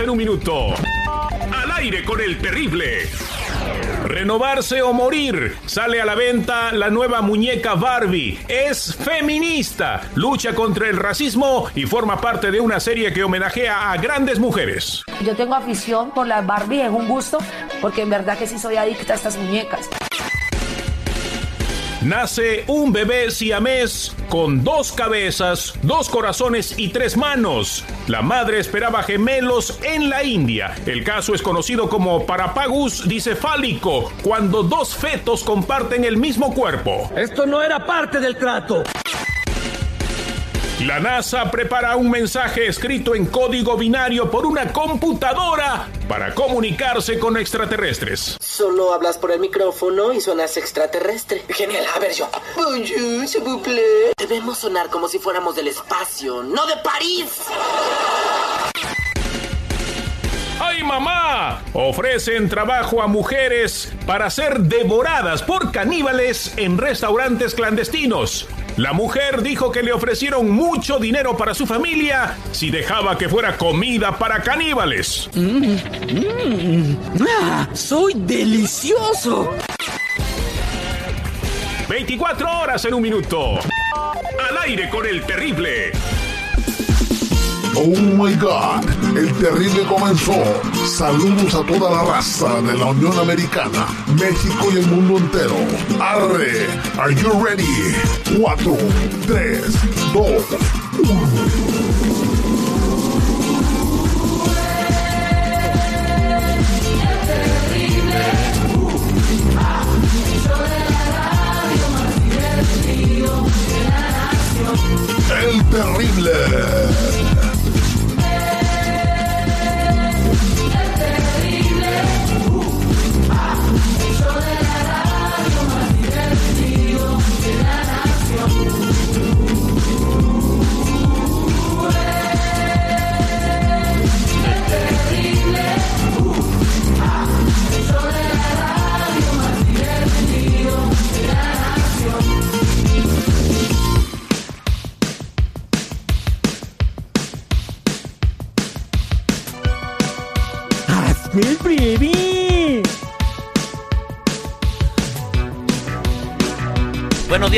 24 horas en un minuto. Al aire con el terrible. Renovarse o morir. Sale a la venta la nueva muñeca Barbie. Es feminista, lucha contra el racismo y forma parte de una serie que homenajea a grandes mujeres. Yo tengo afición por la Barbie, es un gusto, porque en verdad que sí soy adicta a estas muñecas. Nace un bebé siamés con dos cabezas, dos corazones y tres manos. La madre esperaba gemelos en la India. El caso es conocido como parapagus dicefálico, cuando dos fetos comparten el mismo cuerpo. Esto no era parte del trato. La NASA prepara un mensaje escrito en código binario por una computadora para comunicarse con extraterrestres. Solo hablas por el micrófono y suenas extraterrestre. Genial, a ver yo. Bonjour, s'il vous plaît. Debemos sonar como si fuéramos del espacio, no de París. ¡Ay, mamá! Ofrecen trabajo a mujeres para ser devoradas por caníbales en restaurantes clandestinos. La mujer dijo que le ofrecieron mucho dinero para su familia si dejaba que fuera comida para caníbales. ¡Ah! ¡Soy delicioso! 24 horas en un minuto. Al aire con el terrible. Oh my God, el terrible comenzó. Saludos a toda la raza de la Unión Americana, México y el mundo entero. Arre, are you ready? 4, 3, 2, 1. El terrible.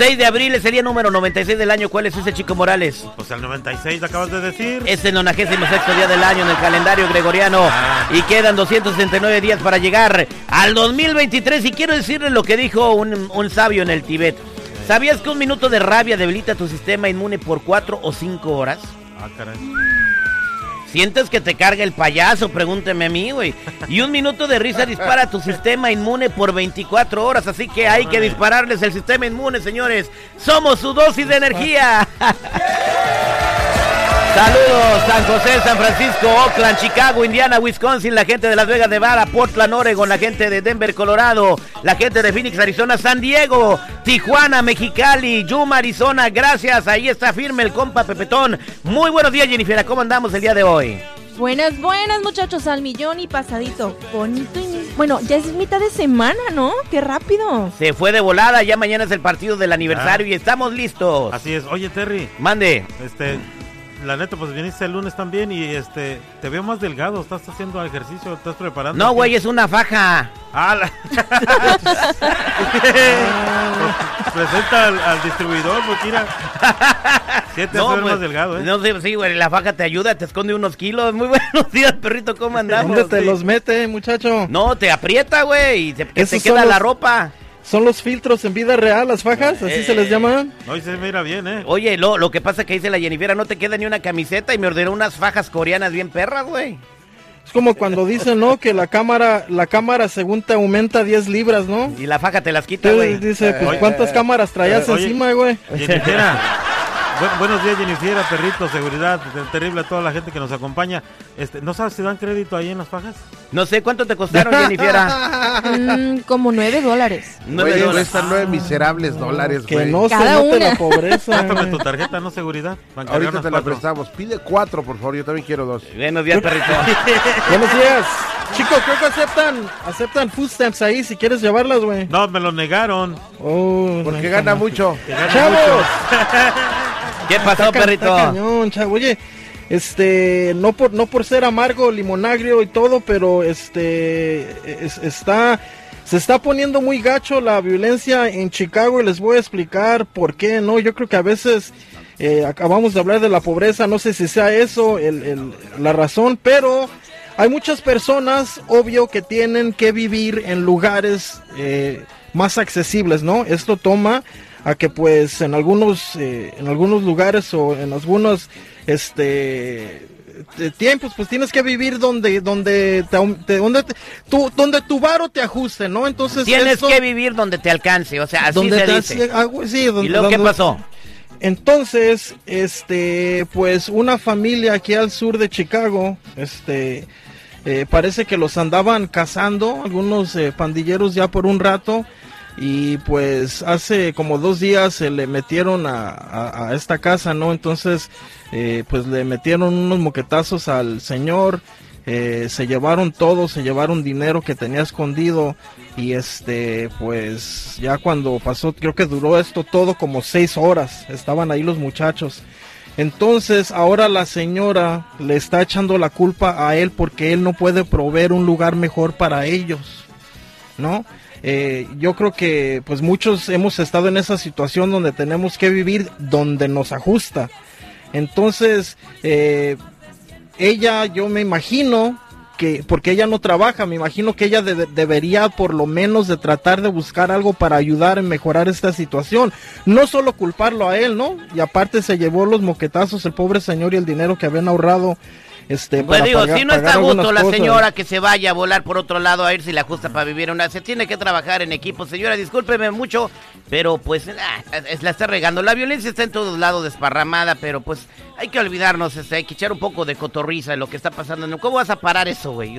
6 de abril es el día número 96 del año. ¿Cuál es ese, Chico Morales? Pues el 96 acabas de decir. Es el 96 día del año en el calendario gregoriano. Ah. Y quedan 269 días para llegar al 2023. Y quiero decirle lo que dijo un, un sabio en el Tíbet. ¿Sabías que un minuto de rabia debilita tu sistema inmune por 4 o 5 horas? Ah, caray. ¿Sientes que te carga el payaso? Pregúnteme a mí, güey. Y un minuto de risa dispara tu sistema inmune por 24 horas. Así que hay que dispararles el sistema inmune, señores. Somos su dosis de energía. Saludos, San José, San Francisco, Oakland, Chicago, Indiana, Wisconsin, la gente de Las Vegas, Nevada, Portland, Oregon, la gente de Denver, Colorado, la gente de Phoenix, Arizona, San Diego, Tijuana, Mexicali, Yuma, Arizona. Gracias, ahí está firme el compa Pepetón. Muy buenos días, Jennifer. ¿Cómo andamos el día de hoy? Buenas, buenas muchachos, al millón y pasadito. Bonito y... Bueno, ya es mitad de semana, ¿no? Qué rápido. Se fue de volada, ya mañana es el partido del aniversario y estamos listos. Así es. Oye, Terry, Mande. este, la neta, pues viniste el lunes también y este, te veo más delgado. ¿Estás haciendo ejercicio? ¿Estás preparando? No, güey, es una faja. Ah, la- Presenta al, al distribuidor, porque mira. Sí, te ver pues, más delgado, ¿eh? No sé, sí, güey, la faja te ayuda, te esconde unos kilos. Muy buenos días, perrito, ¿cómo andamos? ¿Dónde te Sí. los mete, muchacho? No, te aprieta, güey, y te, te queda la ropa. ¿Son los filtros en vida real, las fajas? ¿Así se les Eh, llaman? Hoy se mira bien, ¿eh? Oye, lo, lo que pasa que dice la Jennifer, no te queda ni una camiseta y me ordenó unas fajas coreanas bien perras, güey. Es como cuando dicen, ¿no? Que la cámara, la cámara según te aumenta 10 libras, ¿no? Y la faja te las quita, güey. dice, pues, ¿cuántas cámaras traías oye, encima, güey? Jennifer, Bu- buenos días, Jennifer, perrito, seguridad, te- terrible a toda la gente que nos acompaña. Este, ¿No sabes si dan crédito ahí en las fajas? No sé cuánto te costaron, Jennifer. Mm, como nueve dólares. Nueve dólares. cuestan nueve miserables dólares, Que güey. no se Cada note una. la pobreza. Préstame tu tarjeta, no seguridad. Ahorita te la prestamos. Pide cuatro, por favor. Yo también quiero dos. Buenos días, perrito. Buenos días. Chicos, creo que aceptan, aceptan food stamps ahí si quieres llevarlas, güey. No, me lo negaron. Oh, Porque no, gana no. mucho. Gane ¡Chavos! ¿Qué pasó, Está ca- perrito? está cañón, chavo. Oye, este, no por, no por ser amargo, limonagrio y todo, pero este, es- está, se está poniendo muy gacho la violencia en Chicago y les voy a explicar por qué, ¿no? Yo creo que a veces eh, acabamos de hablar de la pobreza, no sé si sea eso el- el- la razón, pero hay muchas personas, obvio, que tienen que vivir en lugares eh, más accesibles, ¿no? Esto toma a que pues en algunos eh, en algunos lugares o en algunos este tiempos pues tienes que vivir donde donde te, te- donde te- tu donde tu varo te ajuste no entonces Tienes esto- que vivir donde te alcance, o sea, así donde se te dice. hace- ah, güey, sí, donde- ¿Y luego qué pasó? entonces, este, pues una familia aquí al sur de Chicago, este, eh, parece que los andaban cazando, algunos eh, pandilleros ya por un rato, y pues hace como dos días se le metieron a, a- esta casa, ¿no? Entonces, eh, pues le metieron unos moquetazos al señor, eh, se llevaron todo, se llevaron dinero que tenía escondido y este pues ya cuando pasó creo que duró esto todo como seis horas estaban ahí los muchachos entonces ahora la señora le está echando la culpa a él porque él no puede proveer un lugar mejor para ellos no Eh, yo creo que pues muchos hemos estado en esa situación donde tenemos que vivir donde nos ajusta entonces eh, ella yo me imagino que porque ella no trabaja, me imagino que ella debe- debería por lo menos de tratar de buscar algo para ayudar en mejorar esta situación. No solo culparlo a él, ¿no? Y aparte se llevó los moquetazos el pobre señor y el dinero que habían ahorrado este Pues para digo, pagar- si no está a gusto la cosas. señora que se vaya a volar por otro lado a ir si la ajusta para vivir una... Se tiene que trabajar en equipo. Señora, discúlpeme mucho, pero pues ah, la está regando. La violencia está en todos lados desparramada, pero pues hay que olvidarnos, este, hay que echar un poco de cotorriza en lo que está pasando. ¿Cómo vas a parar eso, güey?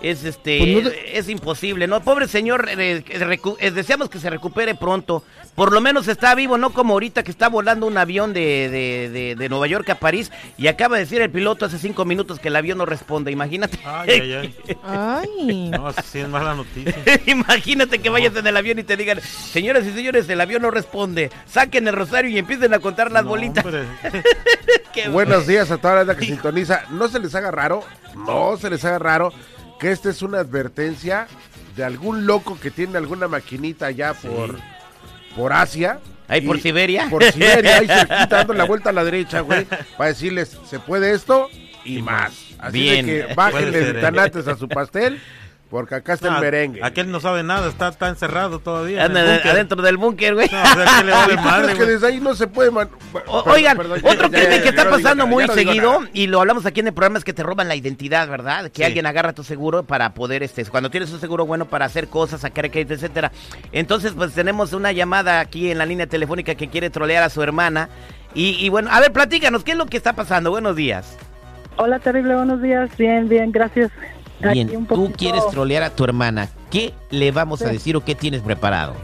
Es, este, Pues no te- es imposible, ¿no? Pobre señor, eh, eh, eh, deseamos que se recupere pronto. Por lo menos está vivo, no como ahorita que está volando un avión de, de, de- de Nueva York a París y acaba de decir el piloto hace cinco minutos que el avión no responde. Imagínate. Ay, ay, ay. Ay. No, sí es mala noticia. Imagínate que vayas en el avión y te digan, señoras y señores, el avión no responde. Saquen el rosario y empiecen a contar las No, bolitas. Buenos días a toda la que sintoniza. No se les haga raro, no se les haga raro que esta es una advertencia de algún loco que tiene alguna maquinita allá por, por Asia. Ahí por Siberia. Por Siberia, ahí cerquita, dando la vuelta a la derecha, güey. Para decirles, se puede esto y más. Así Bien. de que bájenle ¿eh? tanates a su pastel, porque acá está No, el merengue. Aquel no sabe nada, está, está encerrado todavía. en Anda el adentro del búnker, güey. No, o sea, que le ¿Y vale tú madre, crees que güey. desde ahí no se puede man- O- Perdón, oigan, perdón, otro ya, crimen ya, que está pasando nada, muy no seguido, y lo hablamos aquí en el programa, es que te roban la identidad, ¿verdad? Que Sí. alguien agarra tu seguro para poder, este, cuando tienes un seguro bueno para hacer cosas, sacar crédito, etcétera. Entonces, pues tenemos una llamada aquí en la línea telefónica que quiere trolear a su hermana. Y, y bueno, a ver, platícanos, ¿qué es lo que está pasando? Buenos días. Hola, terrible, buenos días. Bien, bien, gracias. Bien, un tú poquito- quieres trolear a tu hermana. ¿Qué le vamos a Sí. decir o qué tienes preparado?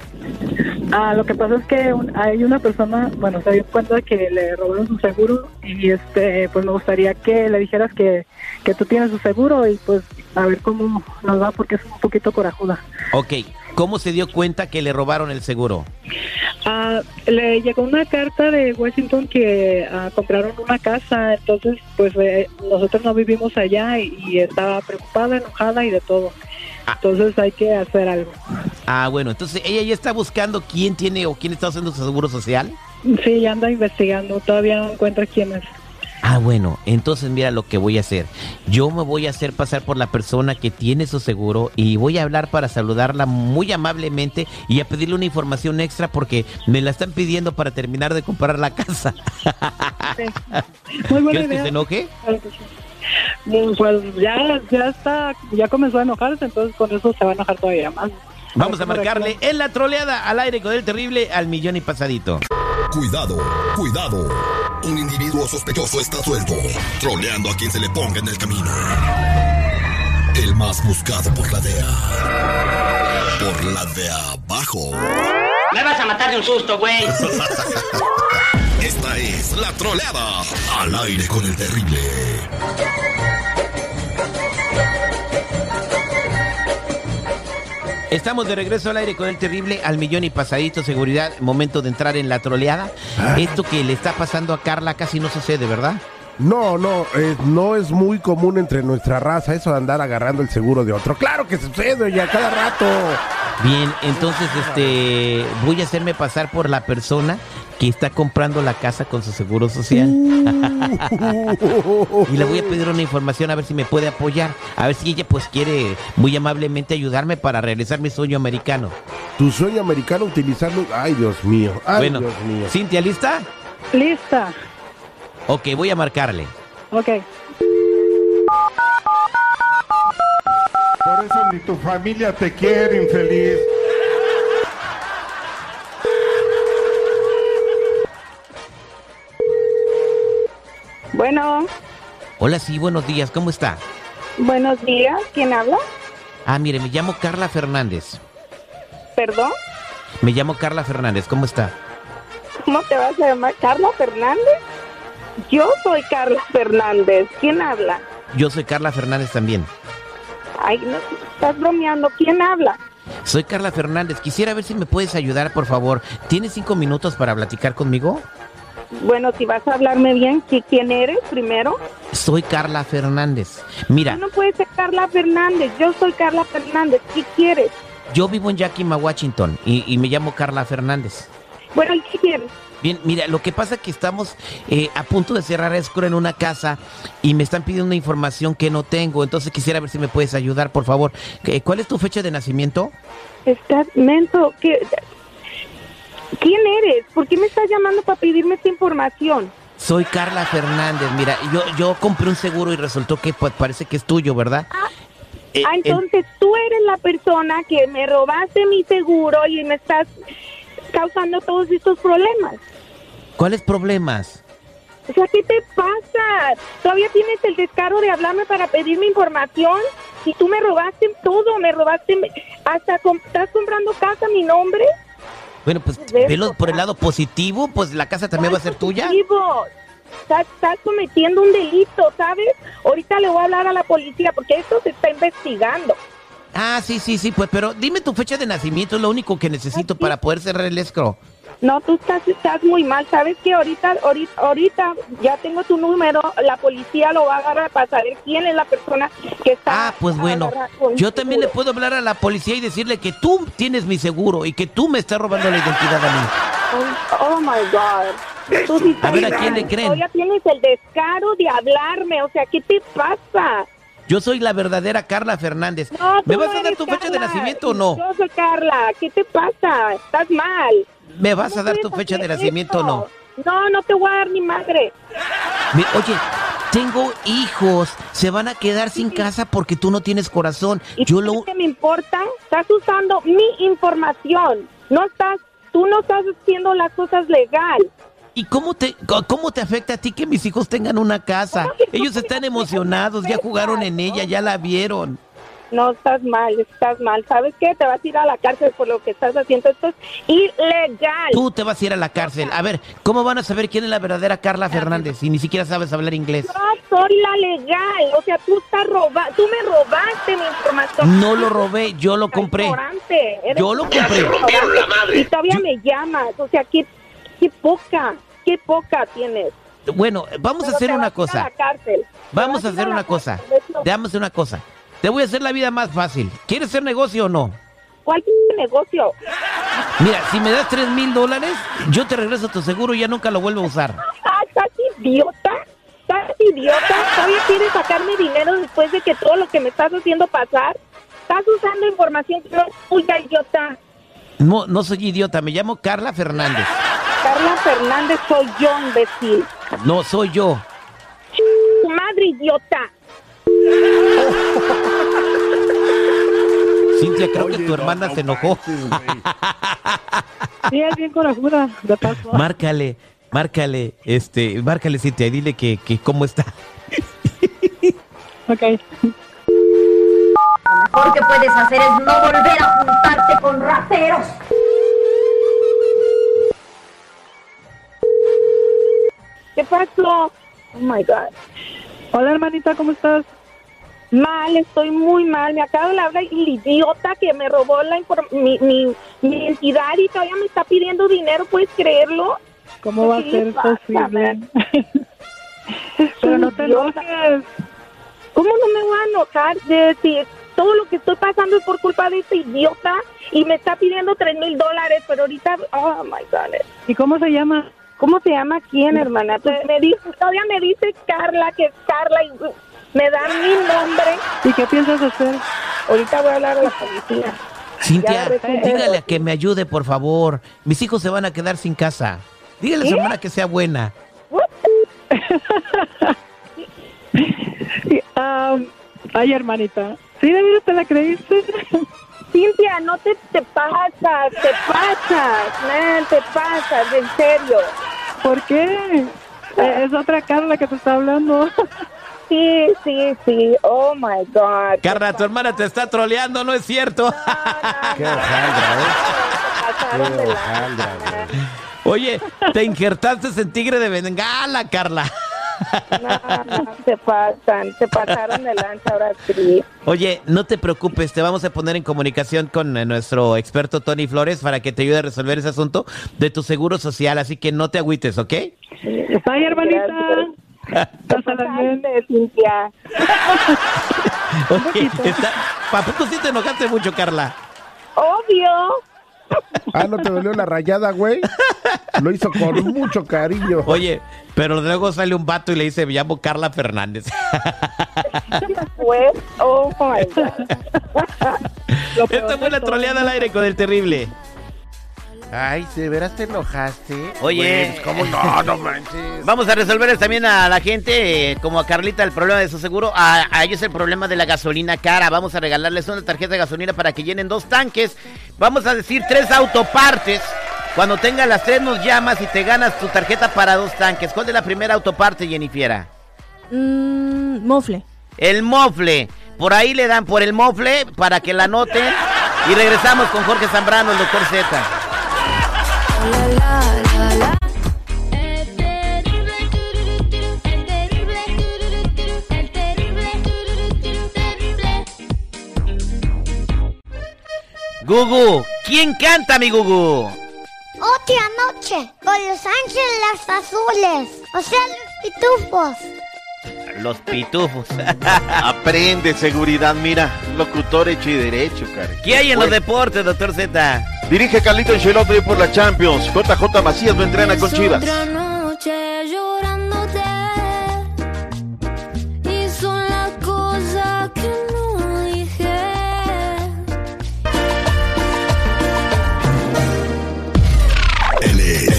Ah, lo que pasa es que un- hay una persona, bueno, se dio cuenta que le robaron su seguro y este, pues me gustaría que le dijeras que, que tú tienes su seguro y pues a ver cómo nos va porque es un poquito corajuda. Ok, ¿cómo se dio cuenta que le robaron el seguro? Ah, le llegó una carta de Washington que ah, compraron una casa, entonces pues eh, nosotros no vivimos allá y, y estaba preocupada, enojada y de todo. Entonces hay que hacer algo. Ah, bueno, entonces ella ya está buscando quién tiene o quién está haciendo su seguro social. Sí, ya anda investigando, todavía no encuentra quién es. Ah, bueno, entonces mira lo que voy a hacer. Yo me voy a hacer pasar por la persona que tiene su seguro y voy a hablar para saludarla muy amablemente y a pedirle una información extra porque me la están pidiendo para terminar de comprar la casa. Muy buena ¿Quieres que se enoje? Sí. Mm, Pues ya, ya está, ya comenzó a enojarse, entonces con eso se va a enojar todavía más. Vamos a marcarle en la troleada al aire con el terrible al millón y pasadito. Cuidado, cuidado. Un individuo sospechoso está suelto, troleando a quien se le ponga en el camino. El más buscado por la DEA. Por la de abajo. Me vas a matar de un susto, güey. Esta es la troleada al aire con el terrible. Estamos de regreso al aire con el terrible al millón y pasadito seguridad. Momento de entrar en la troleada. Esto que le está pasando a Carla casi no sucede, ¿verdad? No, no, eh, no es muy común entre nuestra raza eso de andar agarrando el seguro de otro. Claro que sucede, ya cada rato. Bien, entonces este voy a hacerme pasar por la persona que está comprando la casa con su seguro social. y le voy a pedir una información a ver si me puede apoyar, a ver si ella pues quiere muy amablemente ayudarme para realizar mi sueño americano. Tu sueño americano utilizarlo, ay Dios mío, ay bueno, Dios mío. Cintia, ¿lista? Lista. Ok, voy a marcarle. Ok. Por eso ni tu familia te quiere, infeliz. Bueno, Hola, sí, buenos días, ¿cómo está? buenos días. ¿Quién habla? Ah, mire, me llamo Carla Fernández. ¿Perdón? Me llamo Carla Fernández, ¿cómo está? ¿Cómo te vas a llamar? ¿Carla Fernández? Yo soy Carla Fernández. ¿Quién habla? Yo soy Carla Fernández también. Ay, no, estás bromeando. ¿Quién habla? Soy Carla Fernández. Quisiera ver si me puedes ayudar, por favor. ¿Tienes cinco minutos para platicar conmigo? Bueno, si vas a hablarme bien, ¿qui- ¿quién eres primero? Soy Carla Fernández. Mira, Tú no puedes ser Carla Fernández. Yo soy Carla Fernández. ¿Qué quieres? yo vivo en Yakima, Washington, y, y me llamo Carla Fernández. Bueno, ¿y qué quieres? Bien, mira, lo que pasa es que estamos eh, a punto de cerrar escuela en una casa y me están pidiendo una información que no tengo, entonces quisiera ver si me puedes ayudar, por favor. ¿Cuál es tu fecha de nacimiento? Estás mento. ¿Qué? ¿Quién eres? ¿Por qué me estás llamando para pedirme esta información? Soy Carla Fernández. Mira, yo, yo compré un seguro y resultó que pues, parece que es tuyo, ¿verdad? Eh, ah, en- entonces tú eres la persona que me robaste mi seguro y me estás causando todos estos problemas. ¿Cuáles problemas? O sea, ¿qué te pasa? ¿Todavía tienes el descaro de hablarme para pedirme información? Y tú me robaste todo, me robaste hasta estás comprando casa a mi nombre. Bueno, pues ¿Ves? velo por el lado positivo, pues la casa también va a ser tuya. Positivo. Estás, estás cometiendo un delito, ¿sabes? Ahorita le voy a hablar a la policía porque esto se está investigando. Ah, sí, sí, sí, pues, pero dime tu fecha de nacimiento, es lo único que necesito para poder cerrar el escro. No, tú estás, estás muy mal. ¿Sabes que ahorita, ahorita, ahorita ya tengo tu número, la policía lo va a agarrar para saber quién es la persona que está... Ah, pues bueno, yo también le puedo hablar a la policía y decirle que tú tienes mi seguro y que tú me estás robando la identidad a mí. Oh, oh my God. Tú sí A ver, ¿a quién le creen? Todavía tienes el descaro de hablarme. O sea, ¿qué te pasa? Yo soy la verdadera Carla Fernández. No, ¿Me vas no a dar tu fecha de nacimiento o no? Yo soy Carla. ¿Qué te pasa? Estás mal. ¿Me vas a dar tu fecha de nacimiento o no? No, no te voy a dar ni madre. Oye, tengo hijos, se van a quedar sin casa porque tú no tienes corazón. ¿Y Yo lo... te me importa? Estás usando mi información. No estás, tú no estás haciendo las cosas legal. ¿Y cómo te, cómo te afecta a ti que mis hijos tengan una casa? Ellos están emocionados, ya jugaron en ella, ya la vieron. No, estás mal, estás mal. ¿Sabes qué? Te vas a ir a la cárcel por lo que estás haciendo. Esto es ilegal. Tú te vas a ir a la cárcel. A ver, ¿cómo van a saber quién es la verdadera Carla Fernández si ni siquiera sabes hablar inglés? No soy la legal. O sea, tú estás roba tú me robaste mi información. No lo robé, yo lo compré. Yo lo compré. ignorante. Y todavía me llamas. O sea, qué, qué poca, qué poca tienes. Bueno, vamos a hacer una a cosa. la Vamos a hacer la una cosa. hacer una cosa. Te voy a hacer la vida más fácil. ¿Quieres hacer negocio o no? ¿Cuál negocio? Mira, si me das tres mil dólares, yo te regreso tu seguro y ya nunca lo vuelvo a usar. ¿Estás idiota? ¿Estás idiota? ¿Todavía quieres sacarme dinero después de que todo lo que me estás haciendo pasar? Estás usando información que no es tuya, idiota. No, no soy idiota, me llamo Carla Fernández. Carla Fernández soy yo, imbécil. No, soy yo. Madre, idiota. Cintia, creo que tu hermana se enojó. Sí, es bien corajuda, de paso. Márcale, márcale, este, márcale Cintia y dile que, que cómo está. Ok. Lo mejor que puedes hacer es no volver a juntarte con rateros. ¿Qué pasó? Oh my God. Hola, hermanita, ¿cómo estás? Mal, estoy muy mal. Me acaba de hablar el idiota que me robó la mi, mi, mi identidad y todavía me está pidiendo dinero. ¿Puedes creerlo? ¿Cómo va a ¿Qué ser pasa, posible? Pero no te enojes. ¿Cómo no me voy a enojar de si todo lo que estoy pasando es por culpa de este idiota y me está pidiendo tres mil dólares? Pero ahorita, oh my God. ¿Y cómo se llama? ¿Cómo se llama quién, hermana? Pues me dice, todavía me dice Carla que es Carla y me da mi nombre. ¿Y qué piensas hacer? Ahorita voy a hablar a la policía. Cintia, dígale a que me ayude, por favor. Mis hijos se van a quedar sin casa. Dígale a su hermana que sea buena. Am, ay, hermanita. ¿Sí, de veras te la creíste? Cintia, no te, te pasas, te pasas, man, te pasas, en serio. ¿Por qué? Eh, es otra Carla que te está hablando. Sí, sí, sí. Oh my God. Carla, tu hermana te está troleando, ¿no es cierto? Qué hojaldra, ¿eh? Qué hojaldra, güey. Oye, te injertaste en tigre de bengala, Carla. No, no, se pasan, se pasaron de lanza ahora sí. Oye, no te preocupes, te vamos a poner en comunicación con eh, nuestro experto Tony Flores para que te ayude a resolver ese asunto de tu seguro social, así que no te agüites, ¿ok? Ay, hermanita. Pásala bien. Cintia. Oye, está... ¿a poco sí te enojaste mucho, Carla? Obvio. Ah, ¿no te dolió la rayada, güey? Lo hizo con mucho cariño. Oye, pero luego sale un vato y le dice, me llamo Carla Fernández. Pues, oh my God. Esta fue la troleada al aire con el terrible. Ay, ¿de veras te enojaste? Oye, pues, ¿cómo no? No manches. Vamos a resolverles también a la gente, eh, como a Carlita, el problema de su seguro. A, a ellos el problema de la gasolina cara. Vamos a regalarles una tarjeta de gasolina para que llenen dos tanques. Vamos a decir tres autopartes. Cuando tengas las tres nos llamas y te ganas tu tarjeta para dos tanques. ¿Cuál es la primera autoparte, Jennifiera? Mm, mofle. El mofle. Por ahí le dan por el mofle para que la noten. Y regresamos con Jorge Zambrano, el doctor Z. Gugu, ¿quién canta mi Gugu? Otra noche con los ángeles azules, o sea, los pitufos. Los pitufos. Aprende seguridad, mira, locutor hecho y derecho, cara. ¿Qué hay en los deportes, doctor Z? Dirige Carlito Ancelotti por la Champions. JJ Macías lo entrena con Chivas.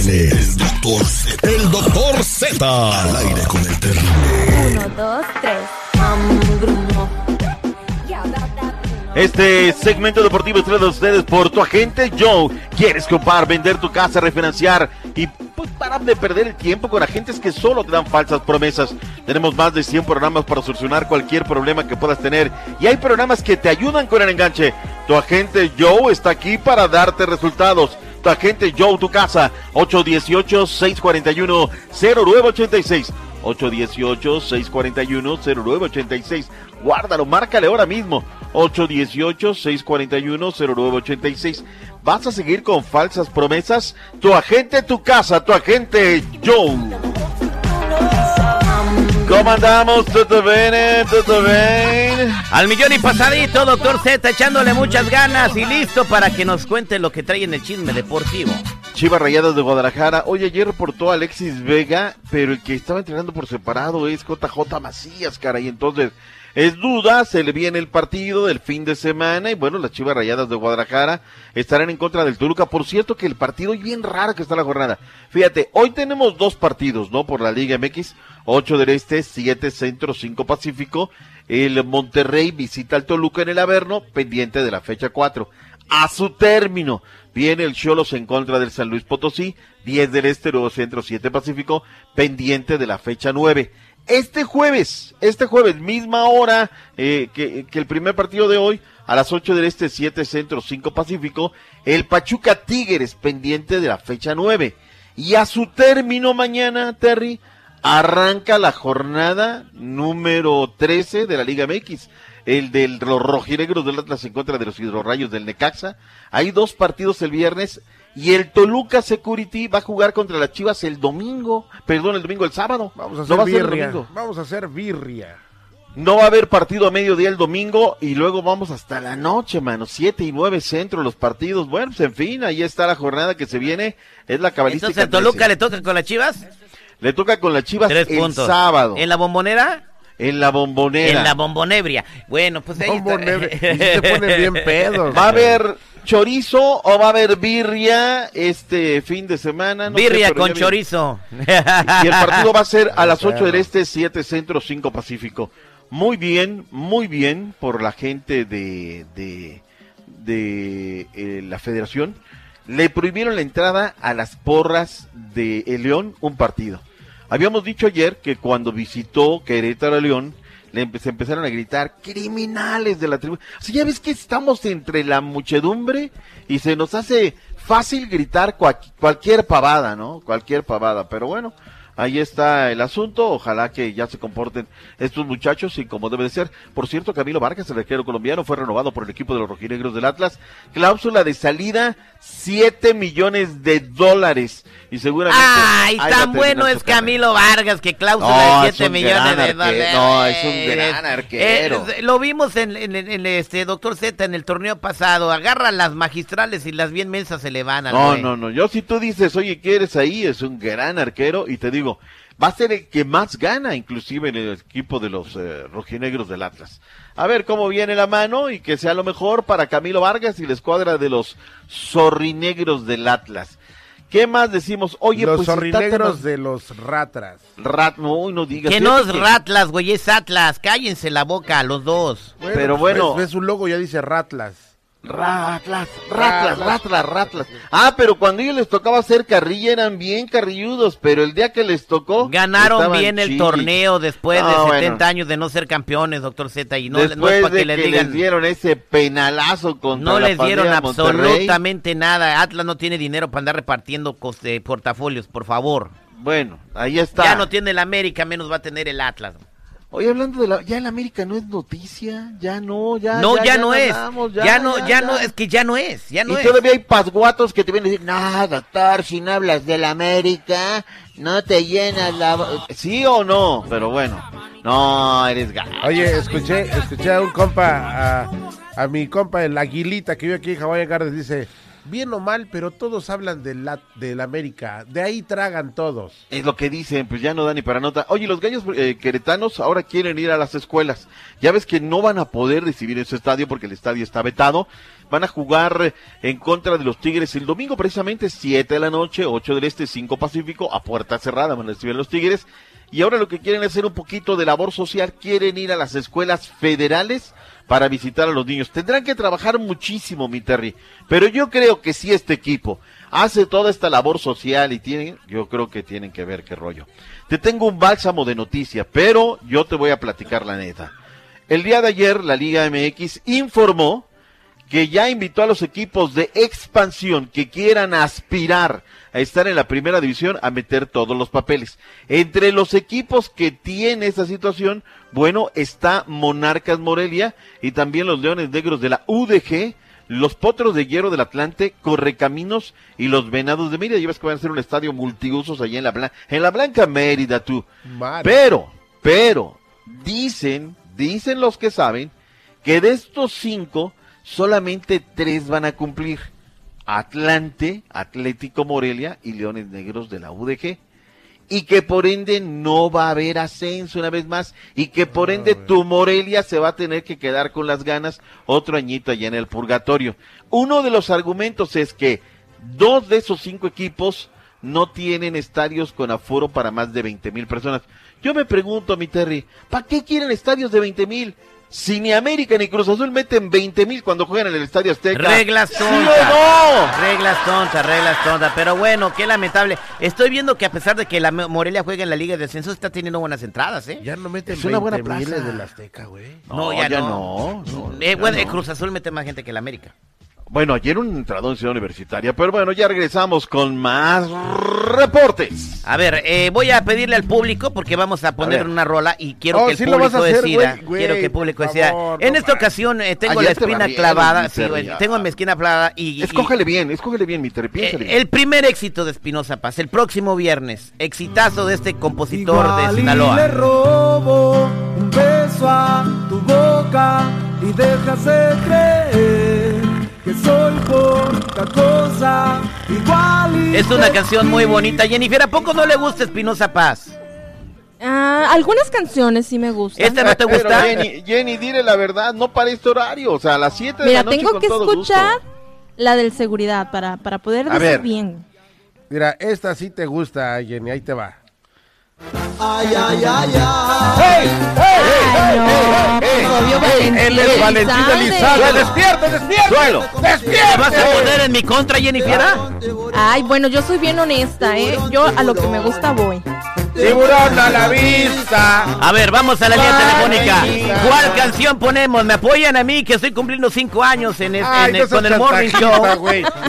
El doctor Z. El doctor Z. Al aire con el terrible. Uno, dos, tres. Grumo. Este segmento deportivo es traído a ustedes por tu agente Joe. ¿Quieres comprar, vender tu casa, refinanciar y pues parar de perder el tiempo con agentes que solo te dan falsas promesas? Tenemos más de 100 programas para solucionar cualquier problema que puedas tener y hay programas que te ayudan con el enganche. Tu agente Joe está aquí para darte resultados. Tu agente Joe, tu casa, 818-641-0986. 818-641-0986. Guárdalo, márcale ahora mismo. 818-641-0986. ¿Vas a seguir con falsas promesas? Tu agente, tu casa, tu agente Joe. ¿Cómo andamos? ¿Todo bien? ¿Todo bien? Al millón y pasadito, doctor Z, echándole muchas ganas y listo para que nos cuente lo que trae en el chisme deportivo. Chivas Rayadas de Guadalajara. Oye, ayer reportó Alexis Vega, pero el que estaba entrenando por separado es JJ Macías, cara. Y entonces es duda, se le viene el partido del fin de semana. Y bueno, las Chivas Rayadas de Guadalajara estarán en contra del Toluca. Por cierto, que el partido es bien raro que está la jornada. Fíjate, hoy tenemos dos partidos, ¿no? Por la Liga MX. 8 del Este, 7 Centro, 5 Pacífico. El Monterrey visita al Toluca en el Averno, pendiente de la fecha 4. A su término, viene el Cholos en contra del San Luis Potosí, 10 del Este, luego Centro, 7 Pacífico, pendiente de la fecha 9. Este jueves, este jueves, misma hora eh, que, que el primer partido de hoy, a las 8 del Este, 7 Centro, 5 Pacífico, el Pachuca Tigres, pendiente de la fecha 9. Y a su término mañana, Terry, arranca la jornada número 13 de la Liga MX. El de los rojinegros del Atlas en contra de los hidrorrayos del Necaxa. Hay dos partidos el viernes y el Toluca Security va a jugar contra las Chivas el domingo. Perdón, el domingo, el sábado. Vamos a No va hacer ser el birria. domingo. Vamos a hacer birria. No va a haber partido a mediodía el domingo y luego vamos hasta la noche, mano. Siete y nueve centro los partidos. Bueno, pues en fin, ahí está la jornada que se viene. Es la cabalística. Entonces, ¿a Toluca 13. le toca con las chivas? Le toca con las Chivas Tres el puntos. sábado. ¿En la bombonera? En la bombonera. En la bombonebria. Bueno, pues ahí está. Bombonebria. Y se ponen bien pedos. ¿Va a haber chorizo o va a haber birria este fin de semana? No Birria con chorizo. Y el partido va a ser a las 8 del. Este, 7 Centro, 5 Pacífico. Muy bien, muy bien por la gente de, de, de eh, la federación. Le prohibieron la entrada a las porras de El León un partido. Habíamos dicho ayer que cuando visitó Querétaro a León, le se empezaron a gritar criminales de la tribuna. O sea, ya ves que estamos entre la muchedumbre y se nos hace fácil gritar cual- cualquier pavada, ¿no? Cualquier pavada. Pero bueno, ahí está el asunto. Ojalá que ya se comporten estos muchachos y como debe de ser. Por cierto, Camilo Vargas, el arquero colombiano, fue renovado por el equipo de los rojinegros del Atlas. Cláusula de salida, 7 millones de dólares. Y seguramente... Ay, tan bueno es carrera. Camilo Vargas que cláusula No, de es 7 un millones de dólares. No, es un gran arquero. Eh, lo vimos en, en- en- en este Doctor Z en el torneo pasado. Agarra las magistrales y las bien mensas se le van al No, güey. no, no. Yo si tú dices, oye, ¿qué eres ahí? Es un gran arquero y te digo, va a ser el que más gana, inclusive en el equipo de los eh, rojinegros del Atlas. A ver cómo viene la mano y que sea lo mejor para Camilo Vargas y la escuadra de los zorrinegros del Atlas. ¿Qué más decimos? Oye, los pues de los ratras. Rat, no, no digas. Que no es que- Ratlas, güey, es Atlas. Cállense la boca, los dos. Pero bueno. Ves, ves un logo ya dice Ratlas. Ratlas, ratlas, ratlas, ratlas. Ah, pero cuando ellos les tocaba hacer carrilla eran bien carrilludos, pero el día que les tocó... Ganaron bien el torneo después de No, 70 bueno. años de no ser campeones, doctor Z. Y no, no Después es para de que les digan. dieron ese penalazo contra No la les dieron de absolutamente nada. Atlas no tiene dinero para andar repartiendo eh, portafolios, por favor. Bueno, ahí está. Ya no tiene el América, menos va a tener el Atlas. Oye, hablando de la... Ya el América no es noticia, ya no, ya... no, ya, no es. ya, no, ya, no, es que ya no es. Ya no y es. todavía hay pasguatos que te vienen a decir, no, doctor, si no hablas del América, no te llenas la... bo-". ¿Sí o no? Pero bueno, no, eres gato. Oye, escuché, escuché a un compa, a, a mi compa, el Aguilita, que vive aquí en Hawaiian Gardens, dice, bien o mal, pero todos hablan del, del América, de ahí tragan todos. Es lo que dicen, pues ya no da ni para nota. Oye, los gallos eh, queretanos ahora quieren ir a las escuelas. Ya ves que no van a poder recibir ese estadio porque el estadio está vetado. Van a jugar eh, en contra de los Tigres el domingo, precisamente 7 de la noche, 8 del Este, 5 Pacífico, a puerta cerrada van a recibir los Tigres. Y ahora lo que quieren es hacer un poquito de labor social, quieren ir a las escuelas federales para visitar a los niños. Tendrán que trabajar muchísimo, mi Terry. Pero yo creo que si este equipo hace toda esta labor social y tienen, yo creo que tienen que ver qué rollo. Te tengo un bálsamo de noticia, pero yo te voy a platicar la neta. El día de ayer la Liga MX informó que ya invitó a los equipos de expansión que quieran aspirar a estar en la primera división a meter todos los papeles. Entre los equipos que tiene esa situación, bueno, está Monarcas Morelia y también los Leones Negros de la UDG, los Potros de Hierro del Atlante, Correcaminos y los Venados de Mérida. Llevas que van a ser un estadio multiusos allá en la, Blan- en la Blanca Mérida, tú. Pero, pero, dicen, dicen los que saben, que de estos cinco, solamente tres van a cumplir. Atlante, Atlético Morelia y Leones Negros de la UDG. Y que por ende no va a haber ascenso una vez más. Y que por ende tu Morelia se va a tener que quedar con las ganas otro añito allá en el purgatorio. Uno de los argumentos es que dos de esos cinco equipos no tienen estadios con aforo para más de 20 mil personas. Yo me pregunto, mi Terry, ¿para qué quieren estadios de 20 mil? Si ni América ni Cruz Azul meten 20 mil cuando juegan en el Estadio Azteca. Reglas ¿Sí o tontas. no? Reglas tontas, reglas tontas. Pero bueno, qué lamentable. Estoy viendo que a pesar de que la Mo- Morelia juega en la Liga de Descenso, está teniendo buenas entradas, ¿eh? Ya no meten Es una buena 20 mil plaza. en el Azteca, güey. No, ya, no. Eh, bueno, el Cruz Azul mete más gente que el América. Bueno, ayer un entrador en Ciudad Universitaria, pero bueno, ya regresamos con más reportes. A ver, eh, voy a pedirle al público porque vamos a poner una rola y quiero Oh, que el sí público hacer, decida. güey, güey, quiero que el público decida. en no esta ocasión eh, tengo Ayer la espina bien, clavada. mi sí, ya. tengo mi esquina clavada y. y- Escógele bien, escógele bien, mi bien. el primer éxito de Espinosa Paz, el próximo viernes. Exitazo de este compositor de Sinaloa. le robo un beso a tu boca y déjase creer que soy poca cosa igual Es una canción muy bonita. Jennifer, ¿a poco no le gusta Espinosa Paz? Ah, algunas canciones sí me gustan. ¿Esta no te Pero, gusta? Jenny, Jenny, dile la verdad, no para este horario, o sea, a las 7 de Mira, la noche tengo con que todo gusto. escuchar la del seguridad para, para poder A decir ver. bien. Mira, esta sí te gusta, Jenny, ahí te va. Ay, ay, ay, ay. Obvio, Valentín Él es Valentín Elizalde. ¡Despierta, despierta! ¡Suelo! ¿Te ¡Despierta! vas a poner en mi contra, Jennifer? Ay, bueno, yo soy bien honesta, ¿eh? Yo a lo que me gusta voy. ¡Tiburón a la vista! A ver, vamos a la línea telefónica. Valentina. ¿Cuál canción ponemos? ¿Me apoyan a mí que estoy cumpliendo cinco años en, es- Ay, en no el- seas con el Morning Show?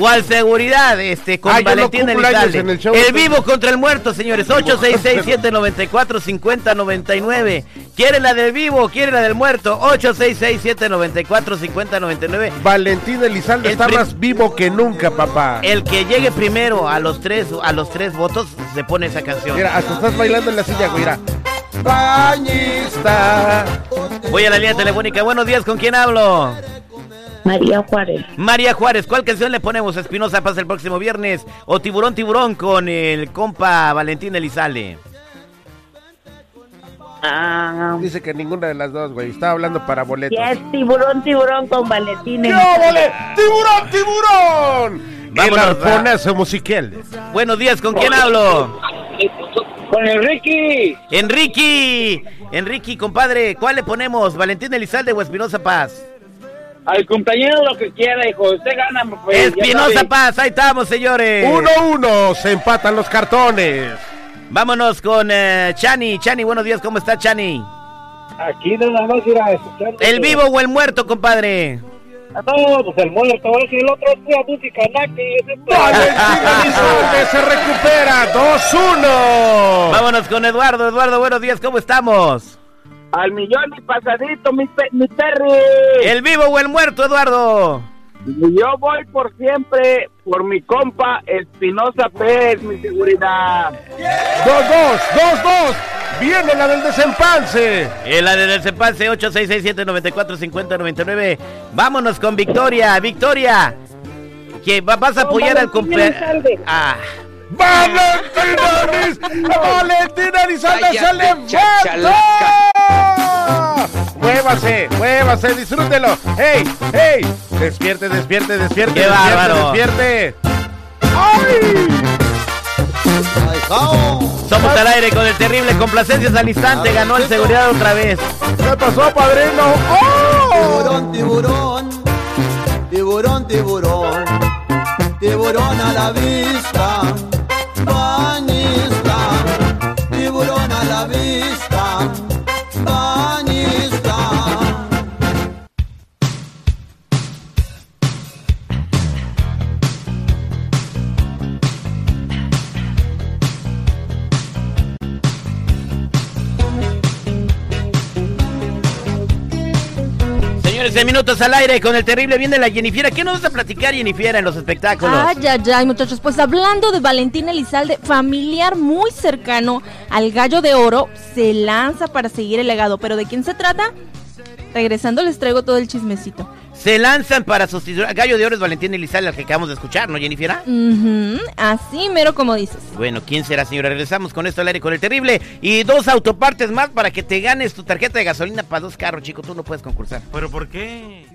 ¿Cuál seguridad? Este, con Ay, yo no Elizalde. el show, el vivo contra el muerto, señores. 866-794-5099. ¿Quiere la del vivo? ¿Quiere la del muerto? 866-794-5099. Valentín Elizalde El está más vivo que nunca, papá. El que llegue primero a los tres, a los tres votos se pone esa canción. Mira, hasta estás bailando en la silla, güey. Bañista. Voy a la línea telefónica. Buenos días, ¿con quién hablo? María Juárez. María Juárez, ¿cuál canción le ponemos a Espinosa Paz el próximo viernes? ¿O Tiburón Tiburón con el compa Valentín Elizalde? Ah, Dice que ninguna de las dos, güey. Estaba hablando para boletos. y es tiburón, tiburón con Valentín. ¡Qué Elizalde. óvole! ¡Tiburón, tiburón! El Vámonos, arponazo musical. Buenos días, ¿con quién hablo? Con Enrique. Enrique, Enrique, compadre, ¿cuál le ponemos? ¿Valentín Elizalde o Espinosa Paz? Al compañero lo que quiera, hijo. Usted gana, pues. Espinosa. Paz, ahí estamos, señores. 1-1, se empatan los cartones. Vámonos con eh, Chani. Chani, buenos días, ¿cómo está Chani? Aquí nada más ir a escuchar. ¿El vivo o el muerto, compadre? No, pues el muerto. El otro es pura música, Elizalde se recupera. 2-1. Vámonos con Eduardo. Eduardo, buenos días, ¿cómo estamos? Al millón y pasadito, mi, pe- mi Terry. ¿El vivo o el muerto, Eduardo? Yo voy por siempre por mi compa Espinosa Pérez, mi seguridad. 2-2, 2-2. Viene la del desempance. En la del Cepance 8667-945099. Vámonos con Victoria. Victoria. Que va- vas a apoyar al cumpleaños. Ah. ¡Valentín Elizalde! ¡Valentín Elizalde se levanta! ¡Muévase! ¡Muévase! ¡Disfrútelo! ¡Hey! ¡Hey! ¡Despierte, despierte, despierte! ¡Qué despierte, bárbaro! ¡Despierte! ¡Ay! Somos al aire con el terrible complacencias al instante. Ganó el seguridad otra vez. ¿Qué pasó, padrino? ¡Oh! Tiburón, tiburón, tiburón, tiburón, tiburón a la vista, al aire con el terrible bien de la Jennifiera. ¿Qué nos vas a platicar, Jennifiera, en los espectáculos? Ay, ay, ay, muchachos. Pues hablando de Valentín Elizalde, familiar muy cercano al Gallo de Oro, se lanza para seguir el legado. ¿Pero de quién se trata? Regresando les traigo todo el chismecito. Se lanzan para sustituir a Gallo de Oro es Valentín Elizalde, al que acabamos de escuchar, ¿no, Jennifiera? Ujú, así mero como dices. Bueno, ¿quién será, señora? Regresamos con esto al aire con el terrible. Y dos autopartes más para que te ganes tu tarjeta de gasolina para dos carros, chico. Tú no puedes concursar. ¿Pero por qué?